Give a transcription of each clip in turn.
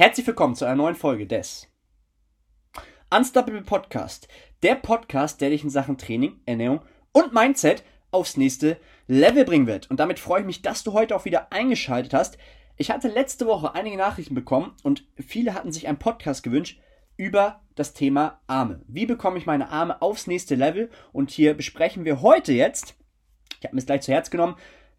Herzlich willkommen zu einer neuen Folge des Unstoppable Podcast. Der Podcast, der dich in Sachen Training, Ernährung und Mindset aufs nächste Level bringen wird. Und damit freue ich mich, dass du heute auch wieder eingeschaltet hast. Ich hatte letzte Woche einige Nachrichten bekommen und viele hatten sich einen Podcast gewünscht über das Thema Arme. Wie bekomme ich meine Arme aufs nächste Level? Und hier besprechen wir heute jetzt, ich habe mir es gleich zu Herz genommen,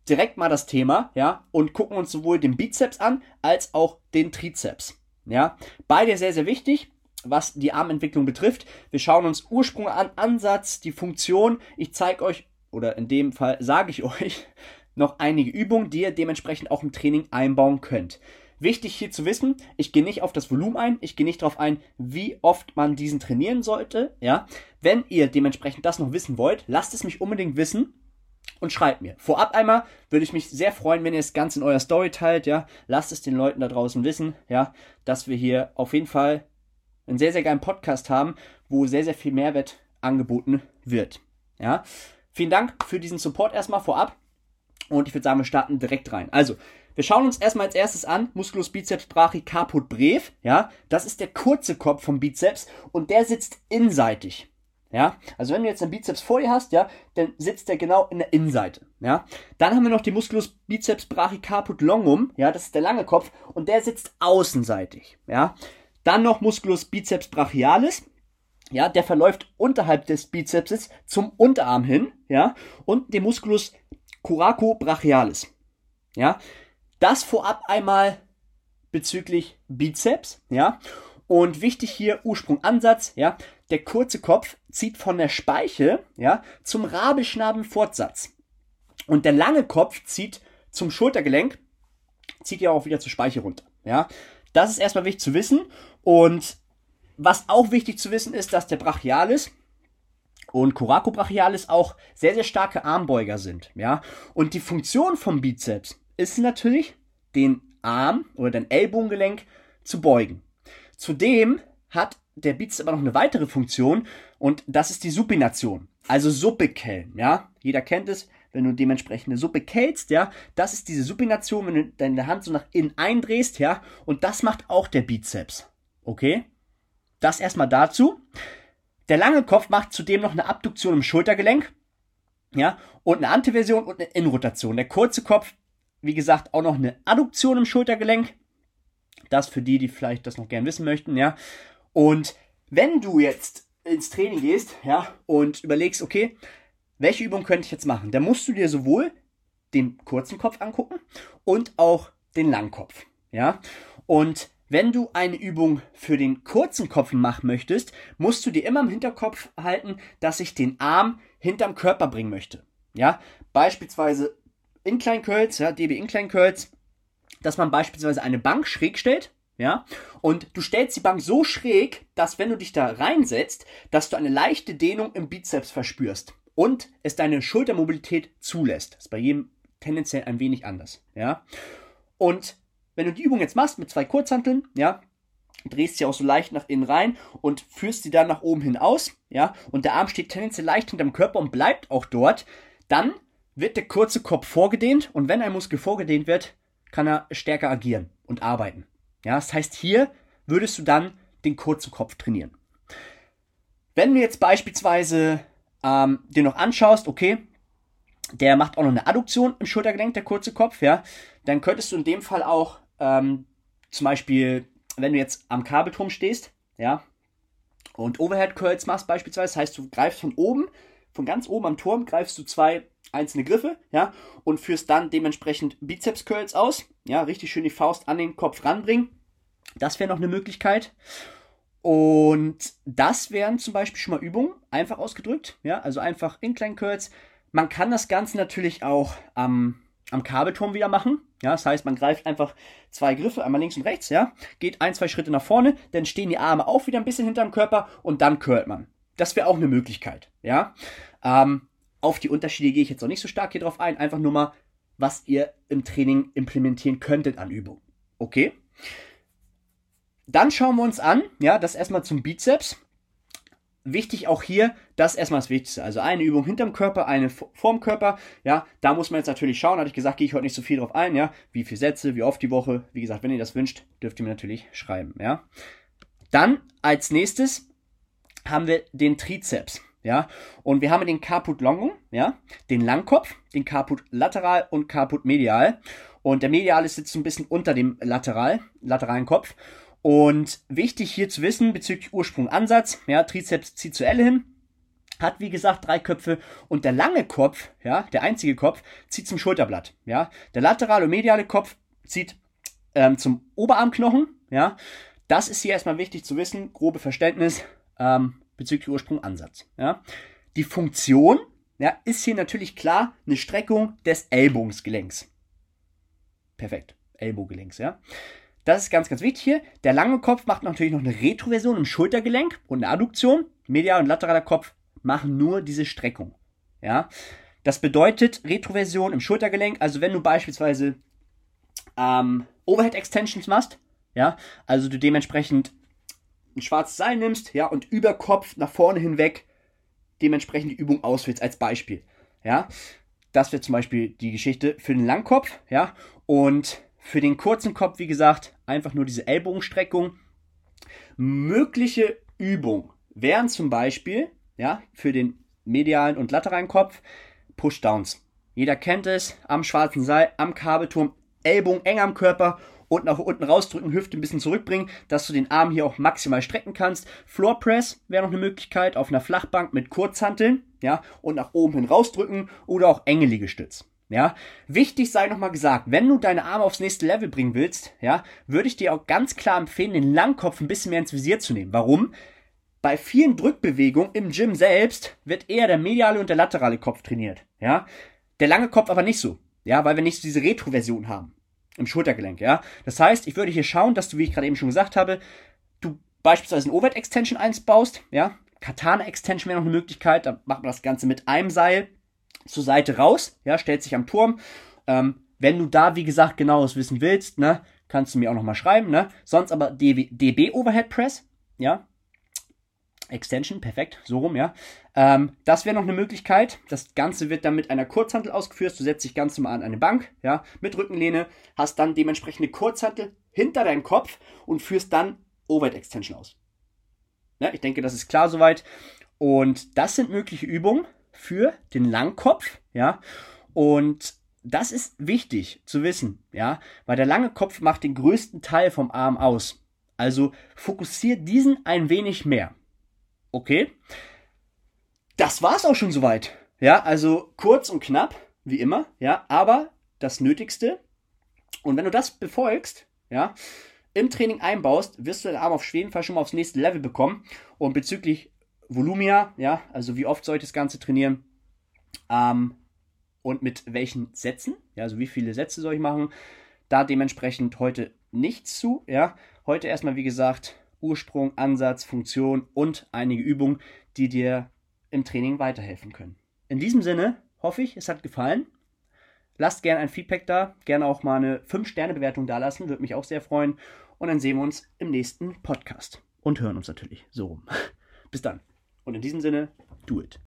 direkt mal das Thema, ja, und gucken uns sowohl den Bizeps an als auch den Trizeps. Ja, beide sehr, sehr wichtig, was die Armentwicklung betrifft. Wir schauen uns Ursprung an, Ansatz, die Funktion. Ich zeige euch, oder in dem Fall sage ich euch, noch einige Übungen, die ihr dementsprechend auch im Training einbauen könnt. Wichtig hier zu wissen, ich gehe nicht auf das Volumen ein, ich gehe nicht darauf ein, wie oft man diesen trainieren sollte, ja. Wenn ihr dementsprechend das noch wissen wollt, lasst es mich unbedingt wissen und schreibt mir. Vorab einmal würde ich mich sehr freuen, wenn ihr es ganz in eurer Story teilt, ja. Lasst es den Leuten da draußen wissen, ja, dass wir hier auf jeden Fall einen sehr, sehr geilen Podcast haben, wo sehr, sehr viel Mehrwert angeboten wird. Ja. Vielen Dank für diesen Support erstmal vorab. Und ich würde sagen, wir starten direkt rein. Also, wir schauen uns erstmal als erstes an, Musculus biceps brachii caput brev, ja, das ist der kurze Kopf vom Bizeps und der sitzt inseitig. Ja, also wenn du jetzt einen Bizeps vor dir hast, ja, dann sitzt der genau in der Innenseite. Ja, dann haben wir noch den Musculus biceps brachicaput longum, ja, das ist der lange Kopf und der sitzt außenseitig. Ja, dann noch Musculus biceps brachialis, ja, der verläuft unterhalb des Bizepses zum Unterarm hin, ja, und den Musculus coraco brachialis. Ja, das vorab einmal bezüglich Bizeps, ja. Und wichtig hier Ursprung Ansatz, ja. Der kurze Kopf zieht von der Speiche, ja, zum Rabelschnabenfortsatz. Und der lange Kopf zieht zum Schultergelenk, zieht ja auch wieder zur Speiche runter, ja. Das ist erstmal wichtig zu wissen. Und was auch wichtig zu wissen ist, dass der Brachialis und Coracobrachialis auch sehr, sehr starke Armbeuger sind, ja. Und die Funktion vom Bizeps ist natürlich, den Arm oder dein Ellbogengelenk zu beugen. Zudem hat der Bizeps aber noch eine weitere Funktion und das ist die Supination. Also Suppe kellen, ja. Jeder kennt es, wenn du dementsprechend eine Suppe kältst, ja. Das ist diese Supination, wenn du deine Hand so nach innen eindrehst, ja. Und das macht auch der Bizeps. Okay? Das erstmal dazu. Der lange Kopf macht zudem noch eine Abduktion im Schultergelenk, ja. Und eine Antiversion und eine Innenrotation. Der kurze Kopf, wie gesagt, auch noch eine Adduktion im Schultergelenk das für die, die vielleicht das noch gern wissen möchten, ja. Und wenn du jetzt ins Training gehst, ja, und überlegst, okay, welche Übung könnte ich jetzt machen? Dann musst du dir sowohl den kurzen Kopf angucken und auch den langen Kopf, ja. Und wenn du eine Übung für den kurzen Kopf machen möchtest, musst du dir immer im Hinterkopf halten, dass ich den Arm hinterm Körper bringen möchte. Ja, beispielsweise Incline Curls, ja, DB Incline Curls, dass man beispielsweise eine Bank schräg stellt, ja, und du stellst die Bank so schräg, dass wenn du dich da reinsetzt, dass du eine leichte Dehnung im Bizeps verspürst und es deine Schultermobilität zulässt. Das ist bei jedem tendenziell ein wenig anders, ja. Und wenn du die Übung jetzt machst mit zwei Kurzhanteln, ja, drehst sie auch so leicht nach innen rein und führst sie dann nach oben hin aus, ja, und der Arm steht tendenziell leicht hinterm Körper und bleibt auch dort, dann wird der kurze Kopf vorgedehnt und wenn ein Muskel vorgedehnt wird, kann er stärker agieren und arbeiten. Ja, das heißt, hier würdest du dann den kurzen Kopf trainieren. Wenn du jetzt beispielsweise ähm, dir noch anschaust, okay, der macht auch noch eine Adduktion im Schultergelenk, der kurze Kopf, ja, dann könntest du in dem Fall auch ähm, zum Beispiel, wenn du jetzt am Kabelturm stehst, ja, und Overhead Curls machst beispielsweise, das heißt, du greifst von oben, von ganz oben am Turm, greifst du zwei einzelne Griffe, ja, und führst dann dementsprechend Bizeps Curls aus, ja, richtig schön die Faust an den Kopf ranbringen. Das wäre noch eine Möglichkeit. Und das wären zum Beispiel schon mal Übungen, einfach ausgedrückt, ja, also einfach Incline Curls. Man kann das Ganze natürlich auch am, am Kabelturm wieder machen, ja, das heißt, man greift einfach zwei Griffe, einmal links und rechts, ja, geht ein, zwei Schritte nach vorne, dann stehen die Arme auch wieder ein bisschen hinterm Körper und dann curlt man. Das wäre auch eine Möglichkeit, ja. Ähm, auf die Unterschiede gehe ich jetzt noch nicht so stark hier drauf ein. Einfach nur mal, was ihr im Training implementieren könntet an Übungen. Okay? Dann schauen wir uns an, ja, das erstmal zum Bizeps. wichtig auch hier, das ist erstmal das Wichtigste. Also eine Übung hinterm Körper, eine vorm Körper. Ja, da muss man jetzt natürlich schauen. Hatte ich gesagt, gehe ich heute nicht so viel drauf ein. Ja, wie viele Sätze, wie oft die Woche. Wie gesagt, wenn ihr das wünscht, dürft ihr mir natürlich schreiben. Ja, dann als nächstes haben wir den Trizeps. Ja, und wir haben den Caput Longum, ja, den Langkopf, den Caput lateral und Caput medial. Und der mediale sitzt ein bisschen unter dem lateral, lateralen Kopf. Und wichtig hier zu wissen bezüglich Ursprung, Ansatz, ja, Trizeps zieht zur Elle hin, hat wie gesagt drei Köpfe und der lange Kopf, ja, der einzige Kopf, zieht zum Schulterblatt, ja. Der laterale und mediale Kopf zieht ähm, zum Oberarmknochen, ja. Das ist hier erstmal wichtig zu wissen, grobe Verständnis ähm, bezüglich Ursprung, Ansatz, ja. Die Funktion, ja, ist hier natürlich klar eine Streckung des Ellbogensgelenks. Perfekt, Ellbogengelenks, ja. Das ist ganz, ganz wichtig hier. Der lange Kopf macht natürlich noch eine Retroversion im Schultergelenk und eine Adduktion. Medial und lateraler Kopf machen nur diese Streckung. Ja, das bedeutet Retroversion im Schultergelenk. Also wenn du beispielsweise ähm, Overhead Extensions machst, ja, also du dementsprechend ein schwarzes Seil nimmst, ja, und über Kopf nach vorne hinweg dementsprechend die Übung ausführst als Beispiel, ja. Das wäre zum Beispiel die Geschichte für den Langkopf, ja, und für den kurzen Kopf, wie gesagt, einfach nur diese Ellbogenstreckung. Mögliche Übung wären zum Beispiel, ja, für den medialen und lateralen Kopf, Pushdowns. Jeder kennt es, am schwarzen Seil, am Kabelturm, Ellbogen eng am Körper und nach unten rausdrücken, Hüfte ein bisschen zurückbringen, dass du den Arm hier auch maximal strecken kannst. Floor Press wäre noch eine Möglichkeit auf einer Flachbank mit Kurzhanteln, ja, und nach oben hin rausdrücken oder auch enge Liegestütz. Ja, wichtig sei nochmal gesagt, wenn du deine Arme aufs nächste Level bringen willst, ja, würde ich dir auch ganz klar empfehlen, den Langkopf ein bisschen mehr ins Visier zu nehmen. Warum? Bei vielen Drückbewegungen im Gym selbst wird eher der mediale und der laterale Kopf trainiert, ja. Der lange Kopf aber nicht so, ja, weil wir nicht so diese Retroversion haben im Schultergelenk, ja. Das heißt, ich würde hier schauen, dass du, wie ich gerade eben schon gesagt habe, du beispielsweise ein Overhead Extension einbaust, ja. Katana Extension wäre noch eine Möglichkeit, da macht man das Ganze mit einem Seil zur Seite raus, ja, stellt sich am Turm. Ähm, wenn du da, wie gesagt, genaues wissen willst, ne, kannst du mir auch nochmal schreiben, ne? Sonst aber DB Overhead Press, ja. Extension, perfekt, so rum, ja. Ähm, das wäre noch eine Möglichkeit. Das Ganze wird dann mit einer Kurzhantel ausgeführt. Du setzt dich ganz normal an eine Bank, ja, mit Rückenlehne, hast dann dementsprechend eine Kurzhantel hinter deinem Kopf und führst dann Overhead Extension aus. Ja, ich denke, das ist klar soweit. Und das sind mögliche Übungen für den Langkopf, ja. Und das ist wichtig zu wissen, ja, weil der lange Kopf macht den größten Teil vom Arm aus. Also fokussiert diesen ein wenig mehr. Okay? Das war's auch schon soweit. Ja, also kurz und knapp, wie immer, ja, aber das Nötigste. Und wenn du das befolgst, ja, im Training einbaust, wirst du den Arm auf jeden Fall schon mal aufs nächste Level bekommen. Und bezüglich Volumia, ja, also wie oft soll ich das Ganze trainieren ähm, und mit welchen Sätzen, ja, also wie viele Sätze soll ich machen, da dementsprechend heute nichts zu, ja. Heute erstmal, wie gesagt, Ursprung, Ansatz, Funktion und einige Übungen, die dir im Training weiterhelfen können. In diesem Sinne hoffe ich, es hat gefallen. Lasst gerne ein Feedback da, gerne auch mal eine 5-Sterne-Bewertung da lassen, würde mich auch sehr freuen. Und dann sehen wir uns im nächsten Podcast und hören uns natürlich so rum. Bis dann. Und in diesem Sinne, do it.